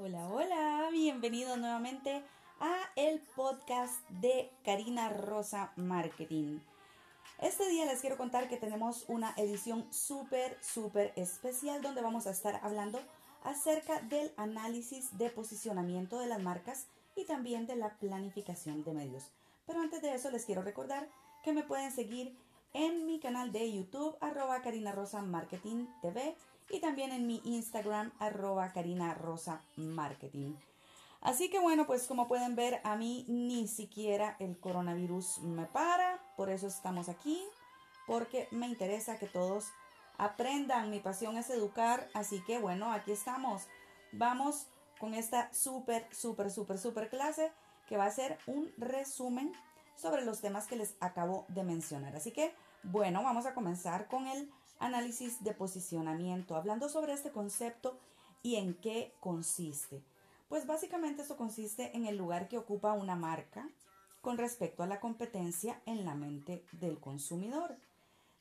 Hola, hola, bienvenido nuevamente a el podcast de Karina Rosa Marketing. Este día les quiero contar que tenemos una edición súper, súper especial donde vamos a estar hablando acerca del análisis de posicionamiento de las marcas y también de la planificación de medios. Pero antes de eso les quiero recordar que me pueden seguir en mi canal de YouTube arroba Karina Rosa Marketing TV y también en mi Instagram arroba Karina Rosa Marketing. Así que bueno, pues como pueden ver, a mí ni siquiera el coronavirus me para, por eso estamos aquí, porque me interesa que todos aprendan, mi pasión es educar, así que bueno, aquí estamos. Vamos con esta súper, súper, súper, súper clase que va a ser un resumen sobre los temas que les acabo de mencionar. Así que bueno, vamos a comenzar con el análisis de posicionamiento, hablando sobre este concepto y en qué consiste. Pues básicamente eso consiste en el lugar que ocupa una marca con respecto a la competencia en la mente del consumidor.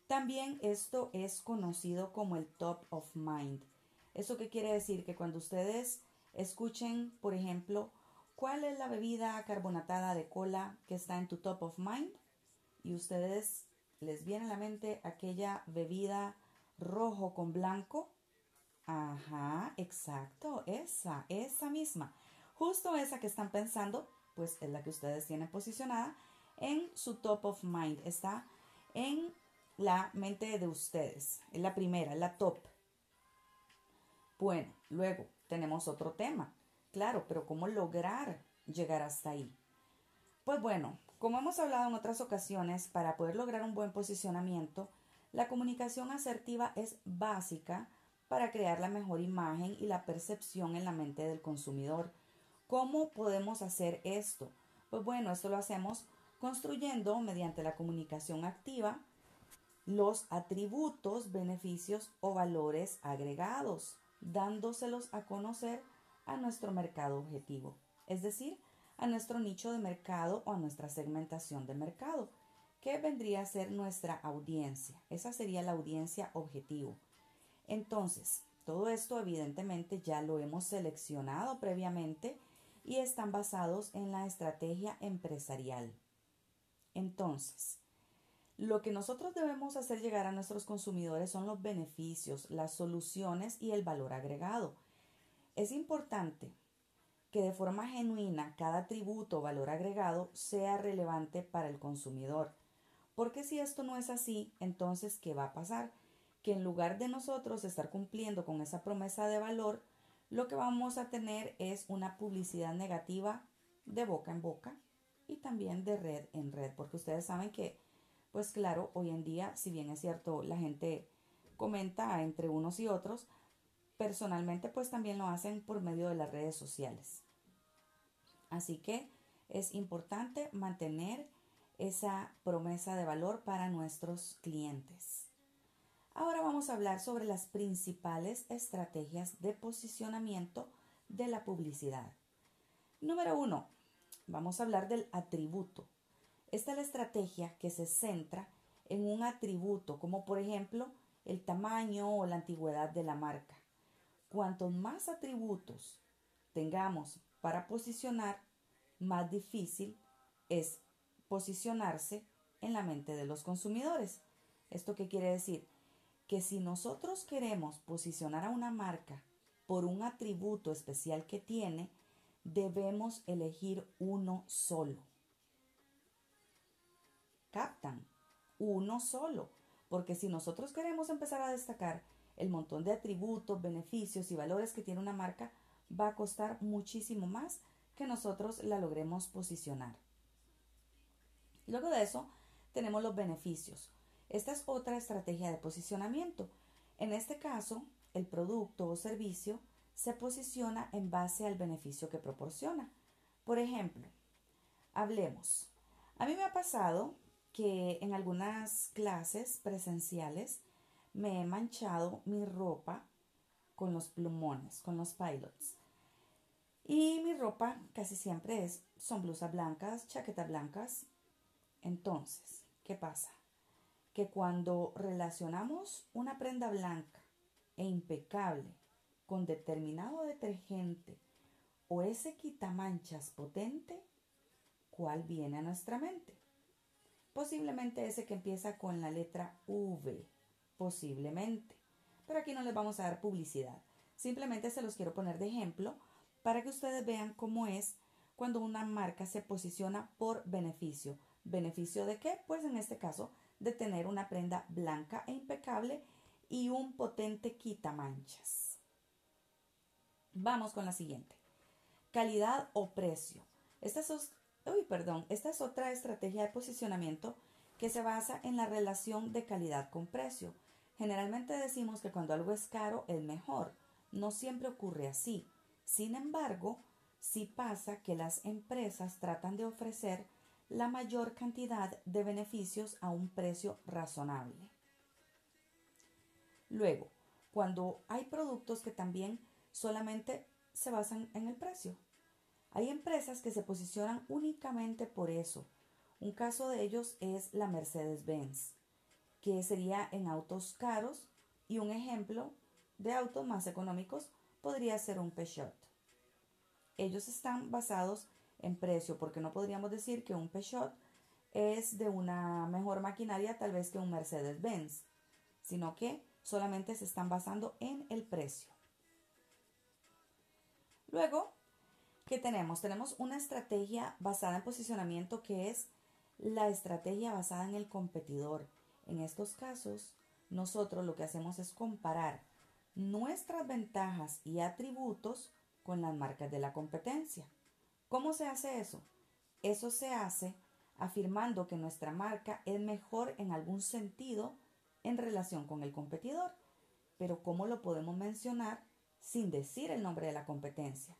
También esto es conocido como el top of mind. ¿Eso qué quiere decir? Que cuando ustedes escuchen, por ejemplo, cuál es la bebida carbonatada de cola que está en tu top of mind y ustedes les viene a la mente aquella bebida rojo con blanco. Ajá, exacto, esa, esa misma. Justo esa que están pensando, pues es la que ustedes tienen posicionada en su top of mind. Está en la mente de ustedes. Es la primera, la top. Bueno, luego tenemos otro tema. Claro, pero ¿cómo lograr llegar hasta ahí? Pues bueno, como hemos hablado en otras ocasiones, para poder lograr un buen posicionamiento, la comunicación asertiva es básica para crear la mejor imagen y la percepción en la mente del consumidor. ¿Cómo podemos hacer esto? Pues bueno, esto lo hacemos construyendo mediante la comunicación activa los atributos, beneficios o valores agregados, dándoselos a conocer a nuestro mercado objetivo. Es decir, a nuestro nicho de mercado o a nuestra segmentación de mercado, que vendría a ser nuestra audiencia. Esa sería la audiencia objetivo. Entonces, todo esto evidentemente ya lo hemos seleccionado previamente y están basados en la estrategia empresarial. Entonces, lo que nosotros debemos hacer llegar a nuestros consumidores son los beneficios, las soluciones y el valor agregado. Es importante que de forma genuina cada atributo o valor agregado sea relevante para el consumidor. Porque si esto no es así, entonces, ¿qué va a pasar? Que en lugar de nosotros estar cumpliendo con esa promesa de valor, lo que vamos a tener es una publicidad negativa de boca en boca y también de red en red, porque ustedes saben que, pues claro, hoy en día, si bien es cierto, la gente comenta entre unos y otros, personalmente pues también lo hacen por medio de las redes sociales. Así que es importante mantener esa promesa de valor para nuestros clientes. Ahora vamos a hablar sobre las principales estrategias de posicionamiento de la publicidad. Número uno, vamos a hablar del atributo. Esta es la estrategia que se centra en un atributo, como por ejemplo el tamaño o la antigüedad de la marca. Cuantos más atributos tengamos para posicionar, más difícil es posicionarse en la mente de los consumidores. ¿Esto qué quiere decir? Que si nosotros queremos posicionar a una marca por un atributo especial que tiene, debemos elegir uno solo. ¿Captan? Uno solo. Porque si nosotros queremos empezar a destacar el montón de atributos, beneficios y valores que tiene una marca, va a costar muchísimo más que nosotros la logremos posicionar. Luego de eso, tenemos los beneficios. Esta es otra estrategia de posicionamiento. En este caso, el producto o servicio se posiciona en base al beneficio que proporciona. Por ejemplo, hablemos. A mí me ha pasado que en algunas clases presenciales me he manchado mi ropa con los plumones, con los pilots. Y mi ropa casi siempre es, son blusas blancas, chaquetas blancas. Entonces, ¿qué pasa? Que cuando relacionamos una prenda blanca e impecable con determinado detergente o ese quitamanchas potente, ¿cuál viene a nuestra mente? Posiblemente ese que empieza con la letra V, posiblemente. Pero aquí no les vamos a dar publicidad. Simplemente se los quiero poner de ejemplo para que ustedes vean cómo es cuando una marca se posiciona por beneficio. ¿Beneficio de qué? Pues en este caso, de tener una prenda blanca e impecable y un potente quitamanchas. Vamos con la siguiente. Calidad o precio. Esta es, perdón, esta es otra estrategia de posicionamiento que se basa en la relación de calidad con precio. Generalmente decimos que cuando algo es caro es mejor. No siempre ocurre así. Sin embargo, sí pasa que las empresas tratan de ofrecer la mayor cantidad de beneficios a un precio razonable. Luego, cuando hay productos que también solamente se basan en el precio. Hay empresas que se posicionan únicamente por eso. Un caso de ellos es la Mercedes-Benz, que sería en autos caros y un ejemplo de autos más económicos podría ser un Peugeot. Ellos están basados en precio, porque no podríamos decir que un Peugeot es de una mejor maquinaria tal vez que un Mercedes-Benz, sino que solamente se están basando en el precio. Luego, ¿qué tenemos? Tenemos una estrategia basada en posicionamiento que es la estrategia basada en el competidor. En estos casos, nosotros lo que hacemos es comparar nuestras ventajas y atributos con las marcas de la competencia. ¿Cómo se hace eso? Eso se hace afirmando que nuestra marca es mejor en algún sentido en relación con el competidor. Pero ¿cómo lo podemos mencionar sin decir el nombre de la competencia?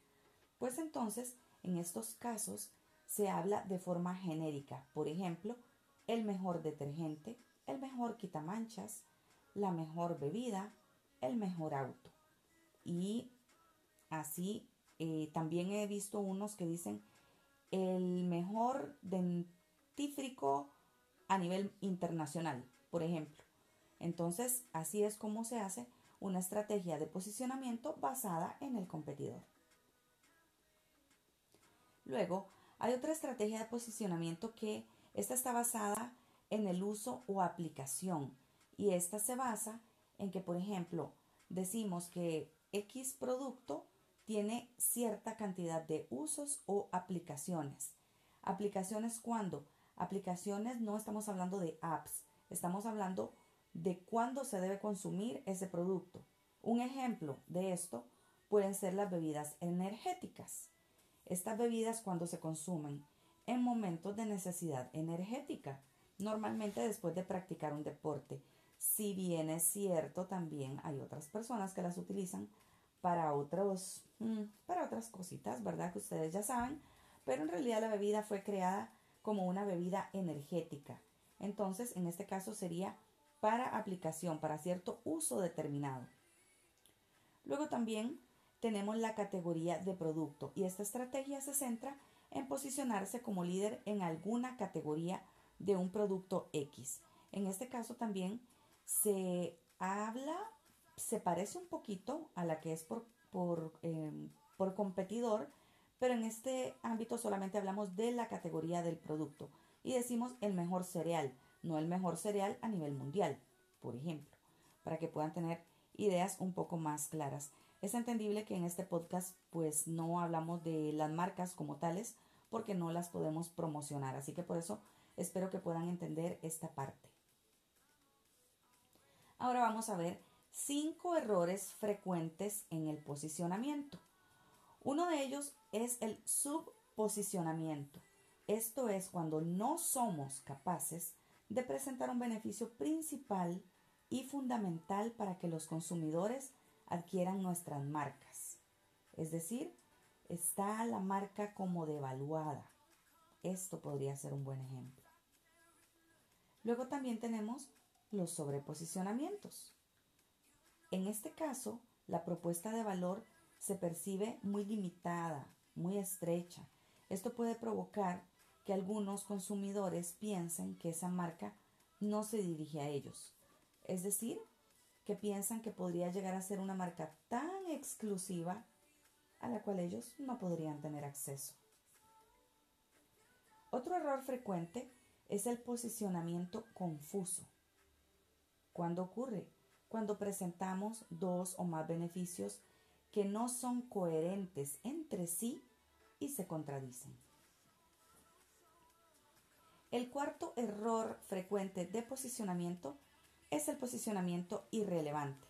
Pues entonces, en estos casos, se habla de forma genérica. Por ejemplo, el mejor detergente, el mejor quitamanchas, la mejor bebida, el mejor auto. Y así eh, también he visto unos que dicen el mejor dentífrico a nivel internacional, por ejemplo. Entonces, así es como se hace una estrategia de posicionamiento basada en el competidor. Luego, hay otra estrategia de posicionamiento que esta está basada en el uso o aplicación y esta se basa en que, por ejemplo, decimos que X producto tiene cierta cantidad de usos o aplicaciones. Aplicaciones cuando? Aplicaciones no estamos hablando de apps, estamos hablando de cuándo se debe consumir ese producto. Un ejemplo de esto pueden ser las bebidas energéticas. Estas bebidas cuando se consumen en momentos de necesidad energética, normalmente después de practicar un deporte, si bien es cierto, también hay otras personas que las utilizan para otros, mm, para otras cositas, ¿verdad? Que ustedes ya saben, pero en realidad la bebida fue creada como una bebida energética. Entonces, en este caso sería para aplicación, para cierto uso determinado. Luego también tenemos la categoría de producto y esta estrategia se centra en posicionarse como líder en alguna categoría de un producto X. En este caso también se habla, se parece un poquito a la que es por, por, em, por competidor, pero en este ámbito solamente hablamos de la categoría del producto y decimos el mejor cereal, no el mejor cereal a nivel mundial, por ejemplo, para que puedan tener ideas un poco más claras. Es entendible que en este podcast pues no hablamos de las marcas como tales porque no las podemos promocionar, así que por eso espero que puedan entender esta parte. Ahora vamos a ver cinco errores frecuentes en el posicionamiento. Uno de ellos es el subposicionamiento. Esto es cuando no somos capaces de presentar un beneficio principal y fundamental para que los consumidores adquieran nuestras marcas. Es decir, está la marca como devaluada. Esto podría ser un buen ejemplo. Luego también tenemos los sobreposicionamientos. En este caso, la propuesta de valor se percibe muy limitada, muy estrecha. Esto puede provocar que algunos consumidores piensen que esa marca no se dirige a ellos. Es decir, que piensan que podría llegar a ser una marca tan exclusiva a la cual ellos no podrían tener acceso. Otro error frecuente es el posicionamiento confuso. ¿Cuándo ocurre? Cuando presentamos dos o más beneficios que no son coherentes entre sí y se contradicen. El cuarto error frecuente de posicionamiento es el posicionamiento irrelevante.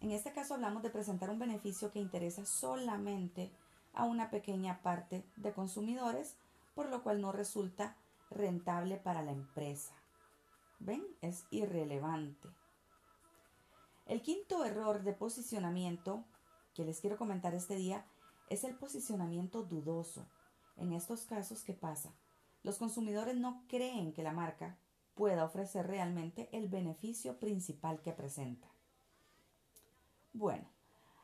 En este caso hablamos de presentar un beneficio que interesa solamente a una pequeña parte de consumidores, por lo cual no resulta rentable para la empresa. ¿Ven? Es irrelevante. El quinto error de posicionamiento que les quiero comentar este día es el posicionamiento dudoso. En estos casos, ¿qué pasa? Los consumidores no creen que la marca pueda ofrecer realmente el beneficio principal que presenta. Bueno,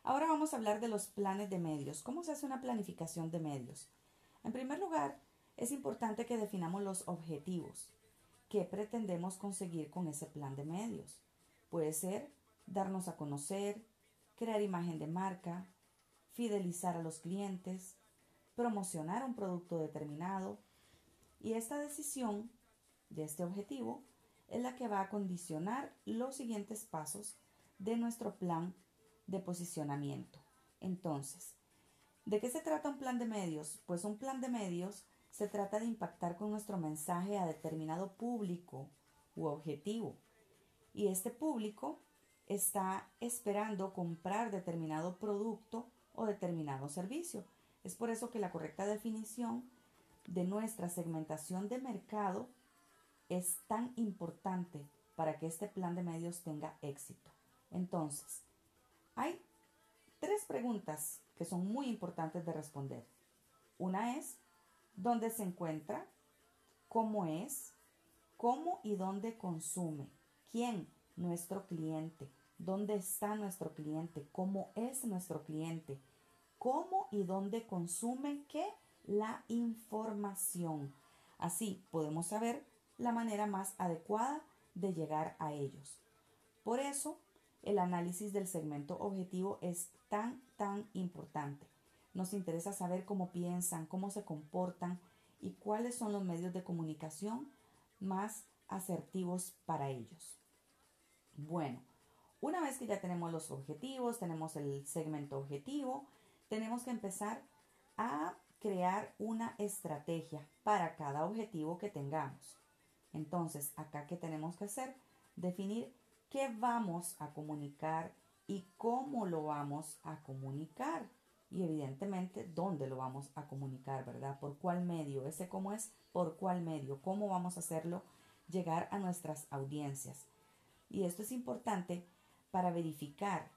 ahora vamos a hablar de los planes de medios. ¿Cómo se hace una planificación de medios? En primer lugar, es importante que definamos los objetivos. ¿Qué pretendemos conseguir con ese plan de medios? Puede ser darnos a conocer, crear imagen de marca, fidelizar a los clientes, promocionar un producto determinado. Y esta decisión de este objetivo es la que va a condicionar los siguientes pasos de nuestro plan de posicionamiento. Entonces, ¿de qué se trata un plan de medios? Pues un plan de medios se trata de impactar con nuestro mensaje a determinado público u objetivo. Y este público está esperando comprar determinado producto o determinado servicio. Es por eso que la correcta definición de nuestra segmentación de mercado es tan importante para que este plan de medios tenga éxito. Entonces, hay tres preguntas que son muy importantes de responder. Una es, ¿dónde se encuentra? ¿Cómo es? ¿Cómo y dónde consume? ¿Quién? Nuestro cliente. ¿Dónde está nuestro cliente? ¿Cómo es nuestro cliente? ¿Cómo y dónde consume qué? La información. Así podemos saber la manera más adecuada de llegar a ellos. Por eso el análisis del segmento objetivo es tan, tan importante. Nos interesa saber cómo piensan, cómo se comportan y cuáles son los medios de comunicación más asertivos para ellos. Bueno, una vez que ya tenemos los objetivos, tenemos el segmento objetivo, tenemos que empezar a crear una estrategia para cada objetivo que tengamos. Entonces, acá qué tenemos que hacer? Definir qué vamos a comunicar y cómo lo vamos a comunicar. Y evidentemente, dónde lo vamos a comunicar, ¿verdad? ¿Por cuál medio? Ese cómo es, ¿por cuál medio? ¿Cómo vamos a hacerlo llegar a nuestras audiencias? Y esto es importante para verificar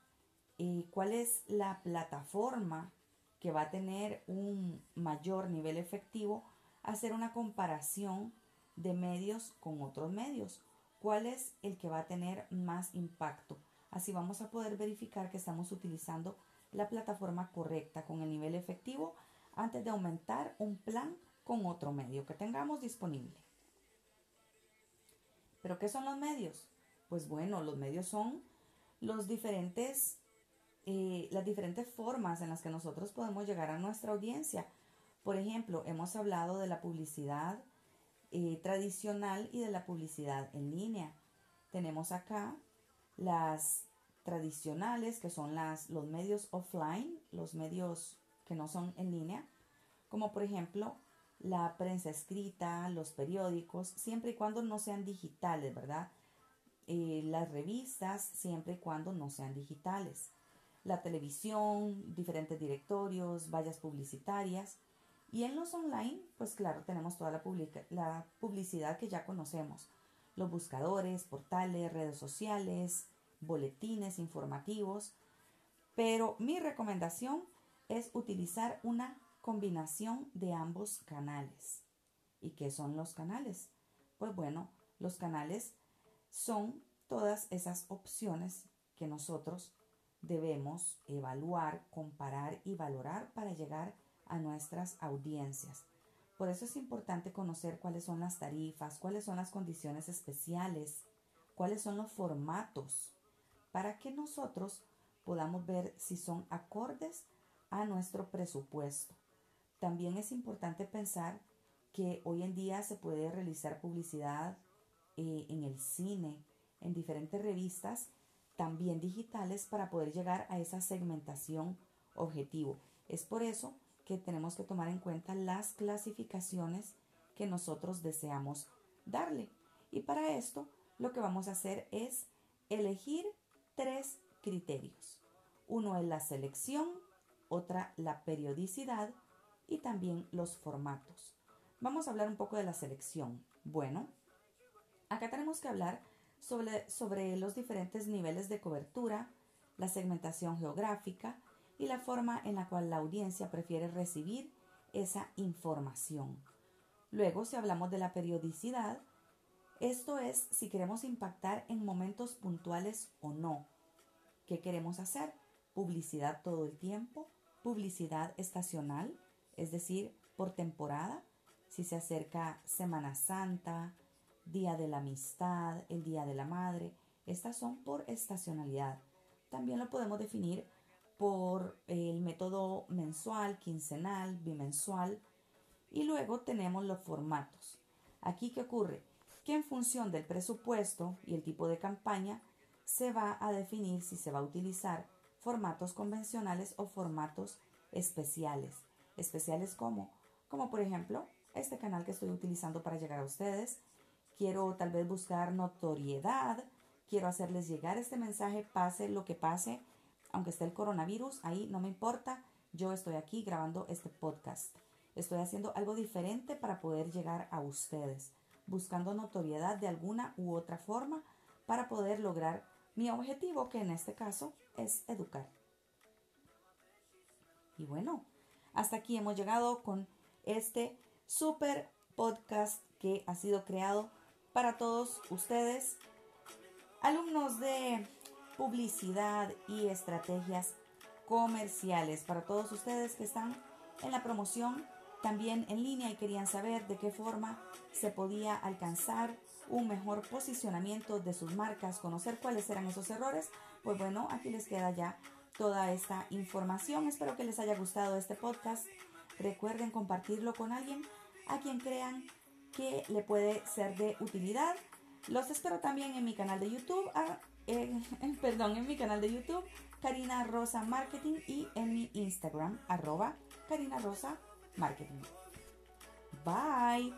eh, cuál es la plataforma que va a tener un mayor nivel efectivo, hacer una comparación de medios con otros medios cuál es el que va a tener más impacto. Así vamos a poder verificar que estamos utilizando la plataforma correcta con el nivel efectivo antes de aumentar un plan con otro medio que tengamos disponible. ¿Pero qué son los medios? Pues bueno, los medios son los diferentes, eh, las diferentes formas en las que nosotros podemos llegar a nuestra audiencia. Por ejemplo, hemos hablado de la publicidad, eh, tradicional y de la publicidad en línea. Tenemos acá las tradicionales, que son las, los medios offline, los medios que no son en línea, como por ejemplo la prensa escrita, los periódicos, siempre y cuando no sean digitales, ¿verdad? Eh, las revistas, siempre y cuando no sean digitales. La televisión, diferentes directorios, vallas publicitarias. Y en los online, pues claro, tenemos toda la, la publicidad que ya conocemos. Los buscadores, portales, redes sociales, boletines informativos. Pero mi recomendación es utilizar una combinación de ambos canales. ¿Y qué son los canales? Pues bueno, los canales son todas esas opciones que nosotros debemos evaluar, comparar y valorar para llegar a nuestras audiencias. Por eso es importante conocer cuáles son las tarifas, cuáles son las condiciones especiales, cuáles son los formatos, para que nosotros podamos ver si son acordes a nuestro presupuesto. También es importante pensar que hoy en día se puede realizar publicidad eh, en el cine, en diferentes revistas, también digitales, para poder llegar a esa segmentación objetivo. Es por eso que tenemos que tomar en cuenta las clasificaciones que nosotros deseamos darle. Y para esto lo que vamos a hacer es elegir tres criterios. Uno es la selección, otra la periodicidad y también los formatos. Vamos a hablar un poco de la selección. Bueno, acá tenemos que hablar sobre, sobre los diferentes niveles de cobertura, la segmentación geográfica y la forma en la cual la audiencia prefiere recibir esa información. Luego, si hablamos de la periodicidad, esto es si queremos impactar en momentos puntuales o no. ¿Qué queremos hacer? Publicidad todo el tiempo, publicidad estacional, es decir, por temporada, si se acerca Semana Santa, Día de la Amistad, el Día de la Madre, estas son por estacionalidad. También lo podemos definir por el método mensual, quincenal, bimensual. Y luego tenemos los formatos. Aquí, ¿qué ocurre? Que en función del presupuesto y el tipo de campaña se va a definir si se va a utilizar formatos convencionales o formatos especiales. Especiales como, como por ejemplo este canal que estoy utilizando para llegar a ustedes. Quiero tal vez buscar notoriedad, quiero hacerles llegar este mensaje, pase lo que pase, aunque esté el coronavirus, ahí no me importa, yo estoy aquí grabando este podcast. Estoy haciendo algo diferente para poder llegar a ustedes buscando notoriedad de alguna u otra forma para poder lograr mi objetivo, que en este caso es educar. Y bueno, hasta aquí hemos llegado con este super podcast que ha sido creado para todos ustedes, alumnos de publicidad y estrategias comerciales, para todos ustedes que están en la promoción también en línea y querían saber de qué forma se podía alcanzar un mejor posicionamiento de sus marcas, conocer cuáles eran esos errores, pues bueno, aquí les queda ya toda esta información. Espero que les haya gustado este podcast. Recuerden compartirlo con alguien a quien crean que le puede ser de utilidad. Los espero también en mi canal de YouTube, ah, perdón, en mi canal de YouTube, Karina Rosa Marketing y en mi Instagram, arroba Karina Rosa Marketing. Bye.